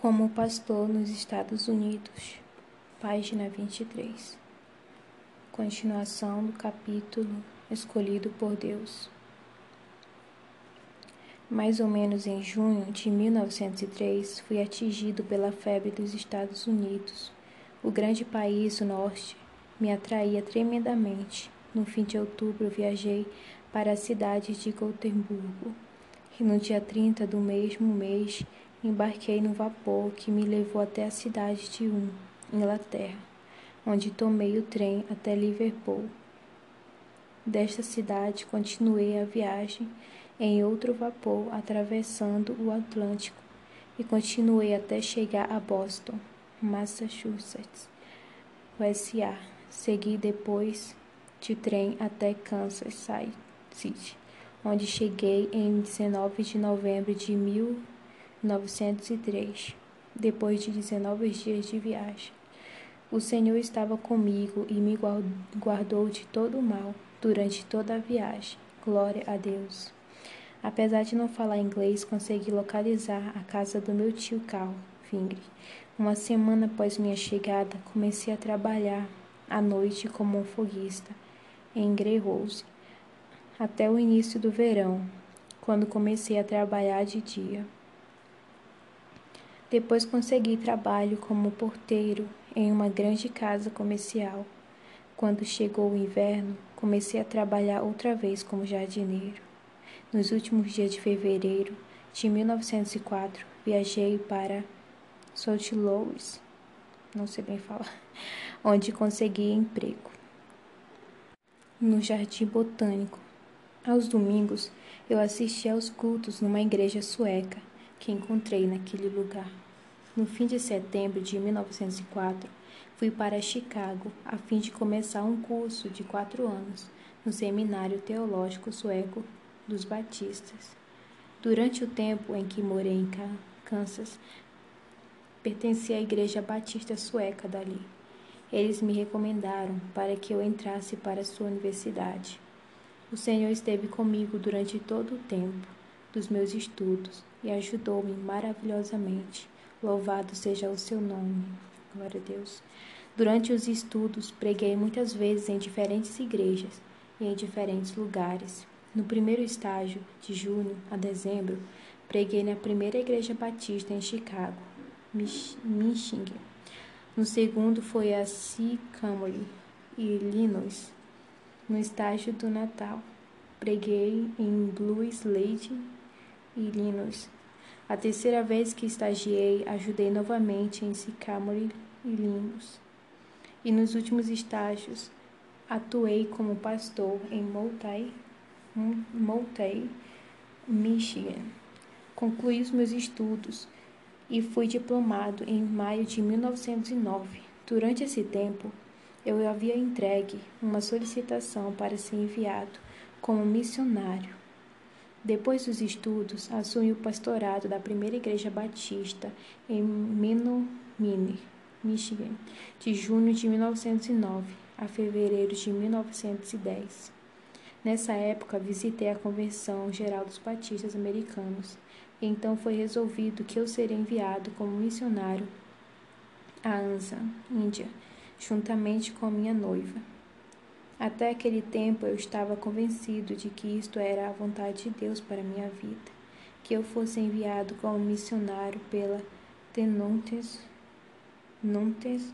Como pastor nos Estados Unidos, página 23. Continuação do capítulo Escolhido por Deus. Mais ou menos em junho de 1903, fui atingido pela febre dos Estados Unidos. O grande país do norte me atraía tremendamente. No fim de outubro, viajei para a cidade de Gotemburgo e no dia 30 do mesmo mês embarquei no vapor que me levou até a cidade de Um, Inglaterra, onde tomei o trem até Liverpool. Desta cidade continuei a viagem em outro vapor atravessando o Atlântico e continuei até chegar a Boston, Massachusetts, USA. Segui depois de trem até Kansas City, onde cheguei em 19 de novembro de 1903, depois de 19 dias de viagem. O Senhor estava comigo e me guardou de todo o mal durante toda a viagem. Glória a Deus. Apesar de não falar inglês, consegui localizar a casa do meu tio Carl Fingre. Uma semana após minha chegada, comecei a trabalhar à noite como um foguista em Grey Rose, até o início do verão, quando comecei a trabalhar de dia. Depois consegui trabalho como porteiro em uma grande casa comercial. Quando chegou o inverno, comecei a trabalhar outra vez como jardineiro. Nos últimos dias de fevereiro de 1904, viajei para Salt Louis, não sei bem falar, onde consegui emprego no Jardim Botânico. Aos domingos, eu assistia aos cultos numa igreja sueca que encontrei naquele lugar. No fim de setembro de 1904, fui para Chicago a fim de começar um curso de quatro anos no Seminário Teológico Sueco dos Batistas. Durante o tempo em que morei em Kansas, pertencia à Igreja Batista Sueca dali. Eles me recomendaram para que eu entrasse para sua universidade. O Senhor esteve comigo durante todo o tempo dos meus estudos e ajudou-me maravilhosamente. Louvado seja o seu nome. Glória a Deus. Durante os estudos, preguei muitas vezes em diferentes igrejas e em diferentes lugares. No primeiro estágio, de junho a dezembro, preguei na primeira igreja batista em Chicago, Michigan. No segundo foi a Sycamore, Illinois. No estágio do Natal, preguei em Blue Slade, Illinois. A terceira vez que estagiei, ajudei novamente em Sycamore, Illinois. E nos últimos estágios, atuei como pastor em Multay, Multay, Michigan. Concluí os meus estudos e fui diplomado em maio de 1909. Durante esse tempo, eu havia entregue uma solicitação para ser enviado como missionário. Depois dos estudos, assumi o pastorado da primeira igreja batista em Menominee, Michigan, de junho de 1909 a fevereiro de 1910. Nessa época, visitei a Convenção Geral dos Batistas Americanos então foi resolvido que eu seria enviado como missionário a Anza, Índia, juntamente com a minha noiva. Até aquele tempo eu estava convencido de que isto era a vontade de Deus para minha vida, que eu fosse enviado como missionário pela Tenontes Nontes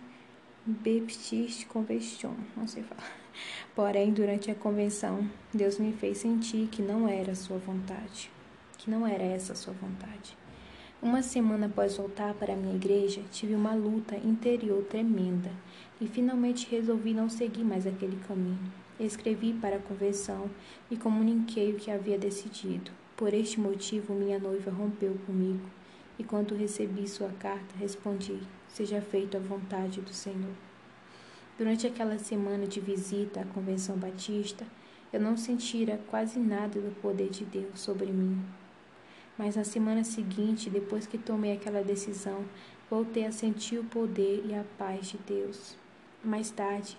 Baptist Convention, não sei falar. Porém, durante a convenção, Deus me fez sentir que não era sua vontade que não era essa sua vontade. Uma semana após voltar para a minha igreja, tive uma luta interior tremenda e finalmente resolvi não seguir mais aquele caminho. Escrevi para a convenção e comuniquei o que havia decidido. Por este motivo, minha noiva rompeu comigo e, quando recebi sua carta, respondi: Seja feita a vontade do Senhor. Durante aquela semana de visita à Convenção Batista, eu não sentira quase nada do poder de Deus sobre mim. Mas na semana seguinte, depois que tomei aquela decisão, voltei a sentir o poder e a paz de Deus. Mais tarde,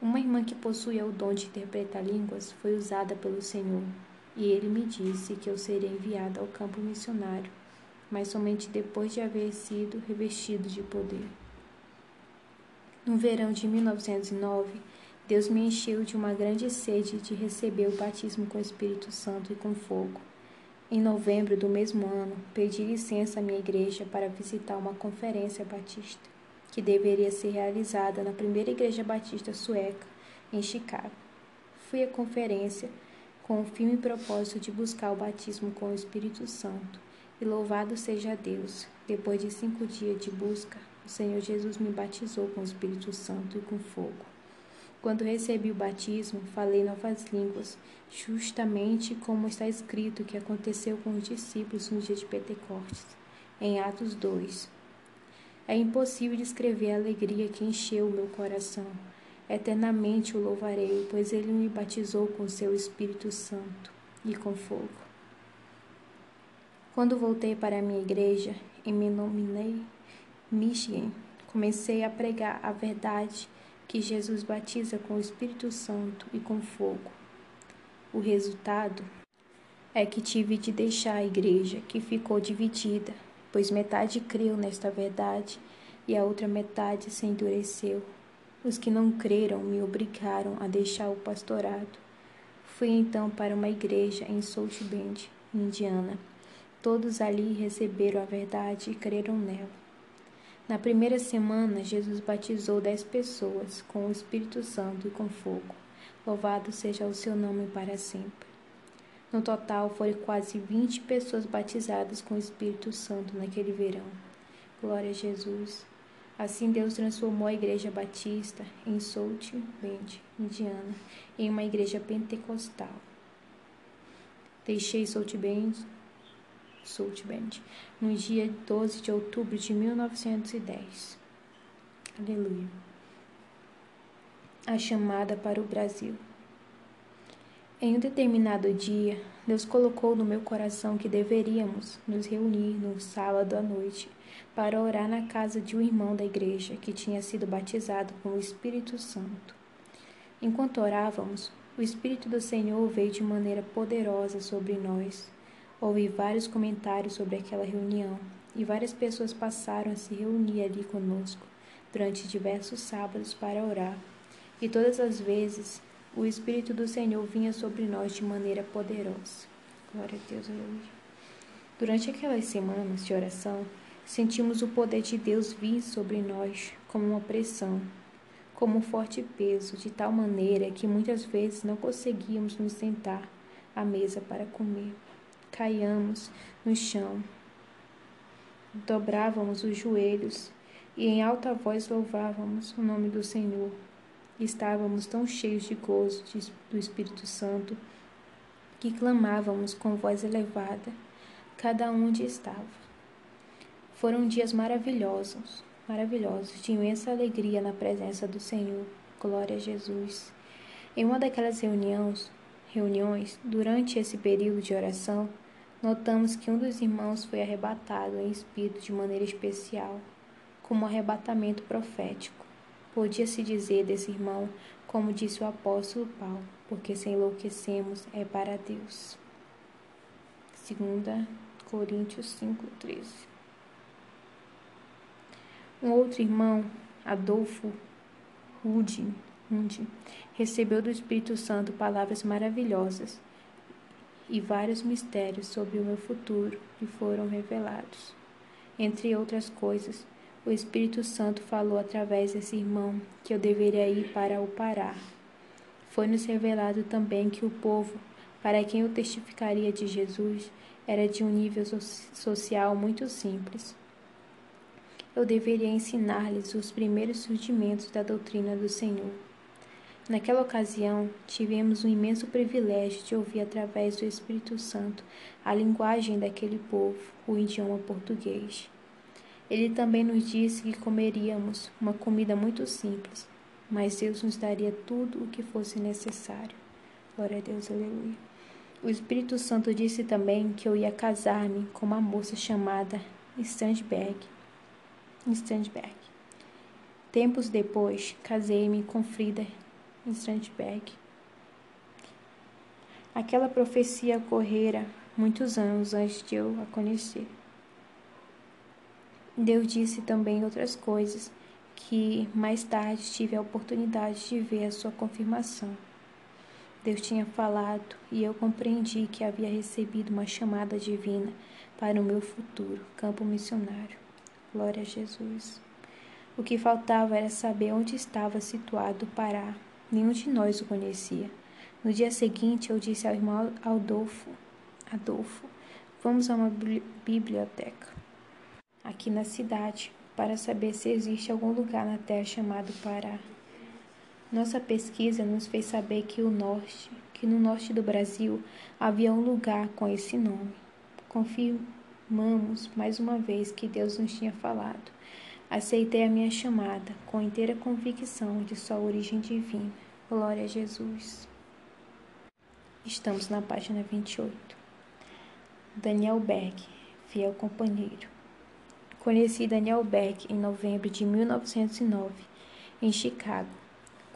uma irmã que possuía o dom de interpretar línguas foi usada pelo Senhor, e ele me disse que eu seria enviada ao campo missionário mas somente depois de haver sido revestido de poder. No verão de 1909, Deus me encheu de uma grande sede de receber o batismo com o Espírito Santo e com fogo. Em novembro do mesmo ano, pedi licença à minha igreja para visitar uma conferência batista, que deveria ser realizada na primeira igreja batista sueca, em Chicago. Fui à conferência com o firme propósito de buscar o batismo com o Espírito Santo. E louvado seja Deus, depois de cinco dias de busca, o Senhor Jesus me batizou com o Espírito Santo e com fogo. Quando recebi o batismo, falei novas línguas, justamente como está escrito que aconteceu com os discípulos no dia de Pentecostes, em Atos 2. É impossível descrever a alegria que encheu o meu coração. Eternamente o louvarei, pois ele me batizou com seu Espírito Santo e com fogo. Quando voltei para a minha igreja e me nominei Michigan, comecei a pregar a verdade que Jesus batiza com o Espírito Santo e com fogo. O resultado é que tive de deixar a igreja, que ficou dividida, pois metade creu nesta verdade e a outra metade se endureceu. Os que não creram me obrigaram a deixar o pastorado. Fui então para uma igreja em South Bend, Indiana. Todos ali receberam a verdade e creram nela. Na primeira semana, Jesus batizou dez pessoas com o Espírito Santo e com fogo. Louvado seja o seu nome para sempre. No total, foram quase vinte pessoas batizadas com o Espírito Santo naquele verão. Glória a Jesus. Assim, Deus transformou a Igreja Batista em South Bend, Indiana, em uma igreja pentecostal. Deixei South Bend Band, no dia 12 de outubro de 1910. Aleluia. A chamada para o Brasil. Em um determinado dia, Deus colocou no meu coração que deveríamos nos reunir no sábado à noite para orar na casa de um irmão da igreja que tinha sido batizado com o Espírito Santo. Enquanto orávamos, o Espírito do Senhor veio de maneira poderosa sobre nós Ouvi vários comentários sobre aquela reunião e várias pessoas passaram a se reunir ali conosco durante diversos sábados para orar. E todas as vezes o Espírito do Senhor vinha sobre nós de maneira poderosa. Glória a Deus, aleluia. Durante aquelas semanas de oração, sentimos o poder de Deus vir sobre nós como uma pressão, como um forte peso, de tal maneira que muitas vezes não conseguíamos nos sentar à mesa para comer caiamos no chão. Dobrávamos os joelhos e em alta voz louvávamos o nome do Senhor. Estávamos tão cheios de gozo do Espírito Santo que clamávamos com voz elevada, cada um onde estava. Foram dias maravilhosos, maravilhosos, de imensa alegria na presença do Senhor. Glória a Jesus. Em uma daquelas reuniões, reuniões, durante esse período de oração, notamos que um dos irmãos foi arrebatado em espírito de maneira especial, como um arrebatamento profético. Podia-se dizer desse irmão, como disse o apóstolo Paulo, porque se enlouquecemos é para Deus. 2 Coríntios 5,13 Um outro irmão, Adolfo Rude, recebeu do Espírito Santo palavras maravilhosas e vários mistérios sobre o meu futuro lhe foram revelados. Entre outras coisas, o Espírito Santo falou através desse irmão que eu deveria ir para o Pará. Foi-nos revelado também que o povo, para quem eu testificaria de Jesus, era de um nível social muito simples. Eu deveria ensinar-lhes os primeiros surgimentos da doutrina do Senhor Naquela ocasião, tivemos o imenso privilégio de ouvir através do Espírito Santo a linguagem daquele povo, o idioma português. Ele também nos disse que comeríamos uma comida muito simples, mas Deus nos daria tudo o que fosse necessário. Glória a Deus, aleluia. O Espírito Santo disse também que eu ia casar-me com uma moça chamada Strandberg. Strandberg. Tempos depois, casei-me com Frida Strandberg. Aquela profecia ocorrera muitos anos antes de eu a conhecer. Deus disse também outras coisas que mais tarde tive a oportunidade de ver a sua confirmação. Deus tinha falado e eu compreendi que havia recebido uma chamada divina para o meu futuro campo missionário. Glória a Jesus. O que faltava era saber onde estava situado o Pará. Nenhum de nós o conhecia. No dia seguinte, eu disse ao irmão Adolfo: Adolfo, vamos a uma biblioteca aqui na cidade para saber se existe algum lugar na Terra chamado Pará. Nossa pesquisa nos fez saber que o norte, que no norte do Brasil havia um lugar com esse nome. Confirmamos mais uma vez que Deus nos tinha falado. Aceitei a minha chamada com inteira convicção de sua origem divina. Glória a Jesus. Estamos na página 28. Daniel Berg, fiel companheiro. Conheci Daniel Berg em novembro de 1909, em Chicago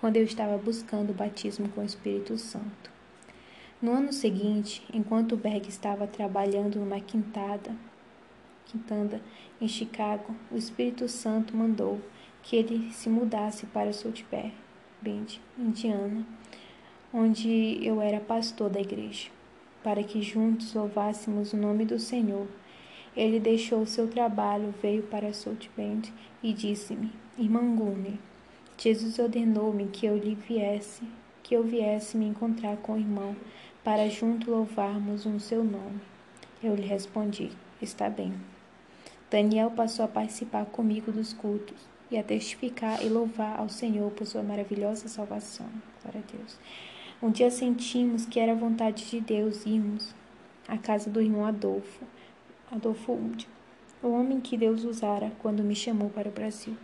quando eu estava buscando o batismo com o Espírito Santo. No ano seguinte, enquanto Berg estava trabalhando numa quintada, quintanda em Chicago, o Espírito Santo mandou que ele se mudasse para South Bend, Indiana, onde eu era pastor da igreja, para que juntos louvássemos o nome do Senhor. Ele deixou seu trabalho, veio para South Bend e disse-me: Irmã Gunner, Jesus ordenou-me que eu lhe viesse, que eu viesse me encontrar com o irmão, para junto louvarmos um seu nome. Eu lhe respondi: Está bem. Daniel passou a participar comigo dos cultos e a testificar e louvar ao Senhor por sua maravilhosa salvação. Glória a Deus. Um dia sentimos que era vontade de Deus irmos à casa do irmão Adolfo, Adolfo Wood, o homem que Deus usara quando me chamou para o Brasil.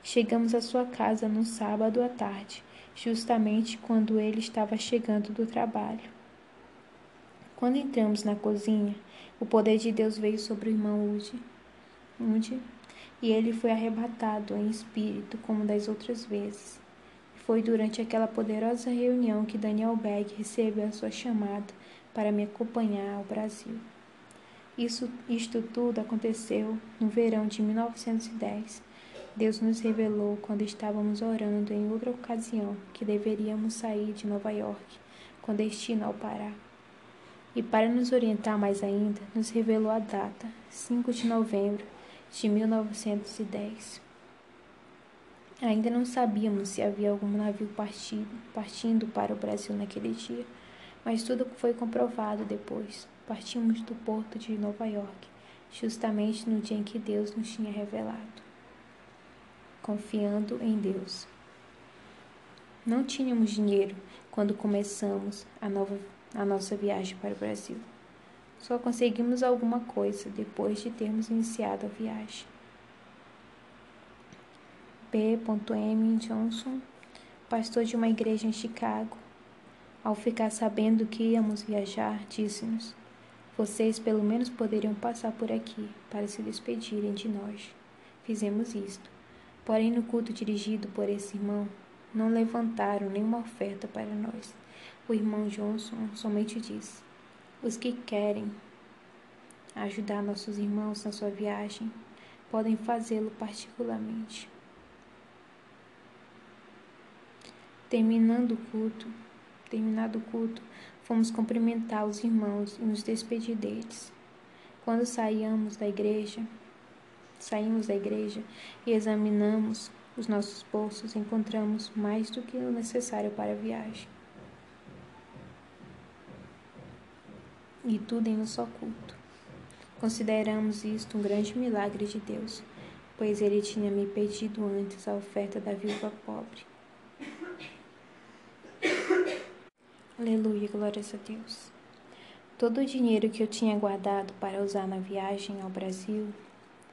Chegamos à sua casa no sábado à tarde, justamente quando ele estava chegando do trabalho. Quando entramos na cozinha, o poder de Deus veio sobre o irmão Ude, e ele foi arrebatado em espírito como das outras vezes. Foi durante aquela poderosa reunião que Daniel Berg recebeu a sua chamada para me acompanhar ao Brasil. Isso, isto tudo aconteceu no verão de 1910 Deus nos revelou quando estávamos orando em outra ocasião que deveríamos sair de Nova York com destino ao Pará. E para nos orientar mais ainda, nos revelou a data, 5 de novembro de 1910. Ainda não sabíamos se havia algum navio partido, partindo para o Brasil naquele dia, mas tudo foi comprovado depois. Partimos do porto de Nova York, justamente no dia em que Deus nos tinha revelado confiando em Deus. Não tínhamos dinheiro quando começamos a, nova, a nossa viagem para o Brasil. Só conseguimos alguma coisa depois de termos iniciado a viagem. B.M. Johnson, pastor de uma igreja em Chicago, ao ficar sabendo que íamos viajar, disse-nos: Vocês pelo menos poderiam passar por aqui para se despedirem de nós. Fizemos isto. Porém, no culto dirigido por esse irmão, não levantaram nenhuma oferta para nós. O irmão Johnson somente disse: Os que querem ajudar nossos irmãos na sua viagem podem fazê-lo particularmente. Terminando o culto, terminado o culto, fomos cumprimentar os irmãos e nos despedir deles. Quando saíamos da igreja, Saímos da igreja e examinamos os nossos bolsos, encontramos mais do que o necessário para a viagem. E tudo em um só culto. Consideramos isto um grande milagre de Deus, pois ele tinha me pedido antes a oferta da viúva pobre. Aleluia, glórias a Deus. Todo o dinheiro que eu tinha guardado para usar na viagem ao Brasil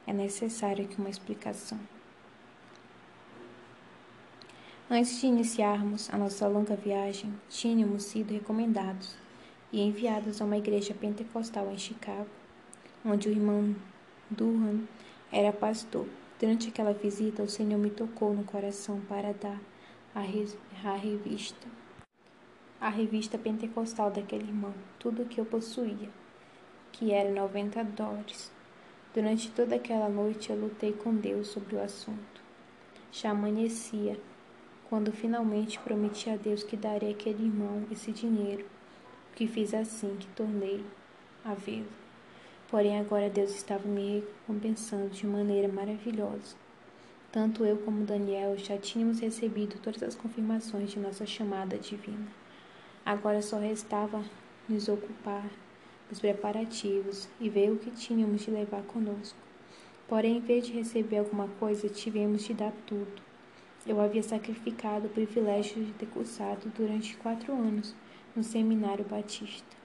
é necessário aqui uma explicação. Antes de iniciarmos a nossa longa viagem, tínhamos sido recomendados e enviados a uma igreja pentecostal em Chicago, onde o irmão Durham era pastor. Durante aquela visita, o Senhor me tocou no coração para dar a, a revista, a revista pentecostal daquele irmão, tudo o que eu possuía, que era 90 dólares Durante toda aquela noite eu lutei com Deus sobre o assunto. Já amanhecia, quando finalmente prometi a Deus que daria àquele irmão esse dinheiro, que fiz assim que tornei a vê-lo. Porém, agora Deus estava me recompensando de maneira maravilhosa. Tanto eu como Daniel já tínhamos recebido todas as confirmações de nossa chamada divina. Agora só restava nos ocupar dos preparativos e ver o que tínhamos de levar conosco. Porém, em vez de receber alguma coisa, tivemos de dar tudo. Eu havia sacrificado o privilégio de ter cursado durante quatro anos no Seminário Batista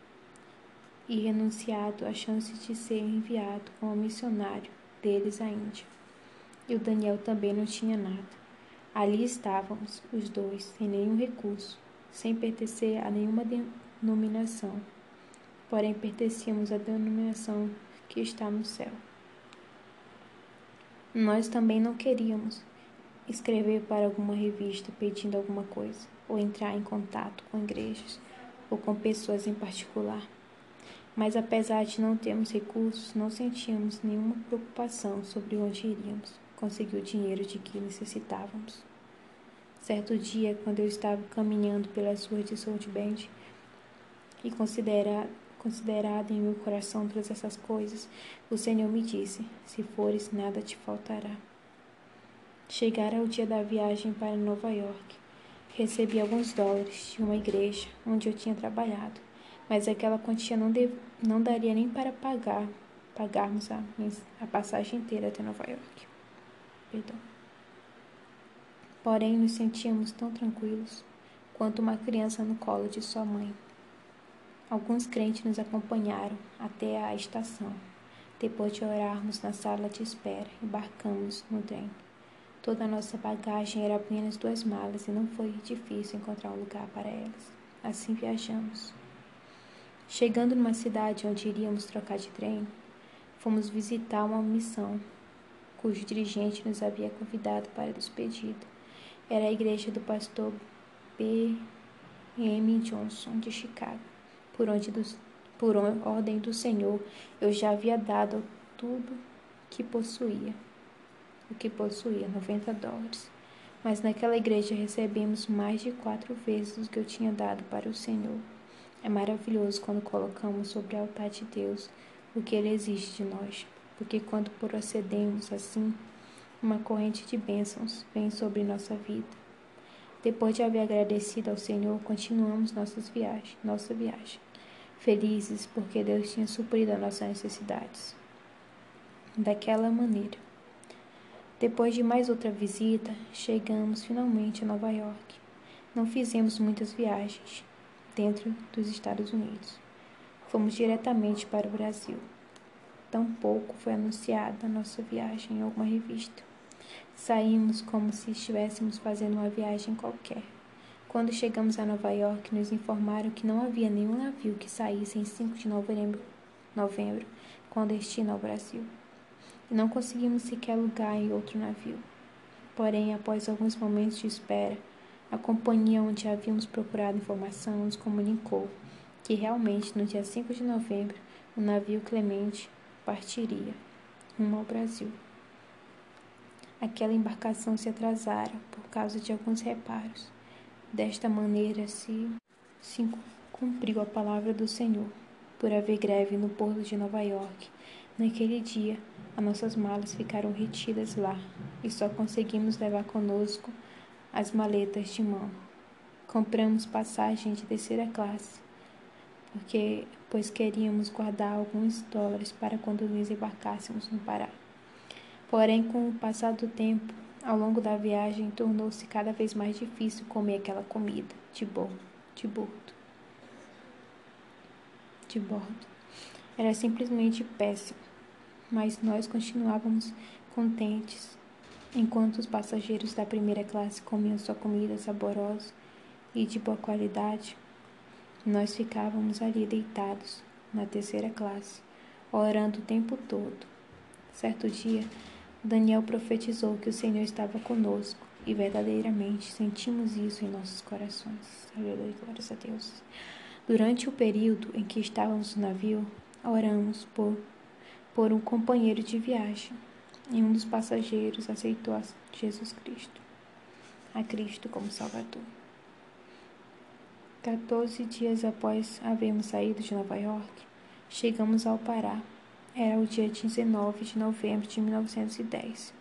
e renunciado à chance de ser enviado como missionário deles à Índia. E o Daniel também não tinha nada. Ali estávamos, os dois, sem nenhum recurso, sem pertencer a nenhuma denominação. Porém, pertencíamos à denominação que está no céu. Nós também não queríamos escrever para alguma revista pedindo alguma coisa, ou entrar em contato com igrejas ou com pessoas em particular. Mas apesar de não termos recursos, não sentíamos nenhuma preocupação sobre onde iríamos conseguir o dinheiro de que necessitávamos. Certo dia, quando eu estava caminhando pelas ruas de South Bend e considera, considerada em meu coração todas essas coisas, o Senhor me disse: Se fores, nada te faltará. Chegara o dia da viagem para Nova York. Recebi alguns dólares de uma igreja onde eu tinha trabalhado mas aquela quantia não, dev, não daria nem para pagar pagarmos a, a passagem inteira até Nova York. Perdão. Porém, nos sentíamos tão tranquilos quanto uma criança no colo de sua mãe. Alguns crentes nos acompanharam até a estação. Depois de orarmos na sala de espera, embarcamos no trem. Toda a nossa bagagem era apenas duas malas e não foi difícil encontrar um lugar para elas. Assim viajamos. Chegando numa cidade onde iríamos trocar de trem, fomos visitar uma missão cujo dirigente nos havia convidado para despedida. Era a igreja do pastor B. M. Johnson de Chicago, por onde por ordem do Senhor eu já havia dado tudo que possuía, o que possuía, 90 dólares. Mas naquela igreja recebemos mais de quatro vezes o que eu tinha dado para o Senhor. É maravilhoso quando colocamos sobre o altar de Deus o que Ele exige de nós, porque quando procedemos assim, uma corrente de bênçãos vem sobre nossa vida. Depois de haver agradecido ao Senhor, continuamos nossas viagens, nossa viagem, felizes porque Deus tinha suprido as nossas necessidades. Daquela maneira. Depois de mais outra visita, chegamos finalmente a Nova York. Não fizemos muitas viagens, dentro dos Estados Unidos. Fomos diretamente para o Brasil. Tampouco foi anunciada a nossa viagem em alguma revista. Saímos como se estivéssemos fazendo uma viagem qualquer. Quando chegamos a Nova York, nos informaram que não havia nenhum navio que saísse em 5 de novembro, novembro com destino ao Brasil. Não conseguimos sequer lugar em outro navio. Porém, após alguns momentos de espera, a companhia onde havíamos procurado informação nos comunicou que realmente no dia 5 de novembro o navio Clemente partiria rumo ao Brasil. Aquela embarcação se atrasara por causa de alguns reparos. Desta maneira se, se cumpriu a palavra do Senhor. Por haver greve no porto de Nova York, naquele dia as nossas malas ficaram retidas lá e só conseguimos levar conosco as maletas de mão. Compramos passagem de terceira classe, porque pois queríamos guardar alguns dólares para quando nos embarcássemos no Pará. Porém, com o passar do tempo, ao longo da viagem, tornou-se cada vez mais difícil comer aquela comida de bordo, de bordo. De bordo. Era simplesmente péssimo, mas nós continuávamos contentes Enquanto os passageiros da primeira classe comiam sua comida saborosa e de boa qualidade, nós ficávamos ali deitados, na terceira classe, orando o tempo todo. Certo dia, Daniel profetizou que o Senhor estava conosco e verdadeiramente sentimos isso em nossos corações. Aleluia, glórias a Deus. Durante o período em que estávamos no navio, oramos por por um companheiro de viagem, e um dos passageiros aceitou a Jesus Cristo, a Cristo como Salvador. 14 dias após havermos saído de Nova York, chegamos ao Pará. Era o dia 19 de novembro de 1910.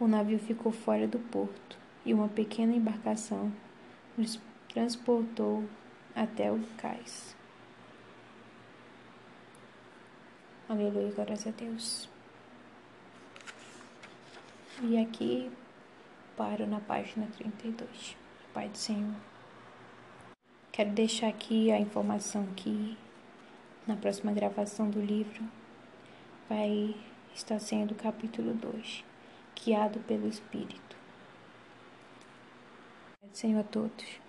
O navio ficou fora do porto e uma pequena embarcação nos transportou até o cais. Aleluia, glórias a Deus. E aqui paro na página 32. Pai do Senhor. Quero deixar aqui a informação que na próxima gravação do livro vai estar sendo o capítulo 2, guiado pelo Espírito. Senhor a todos.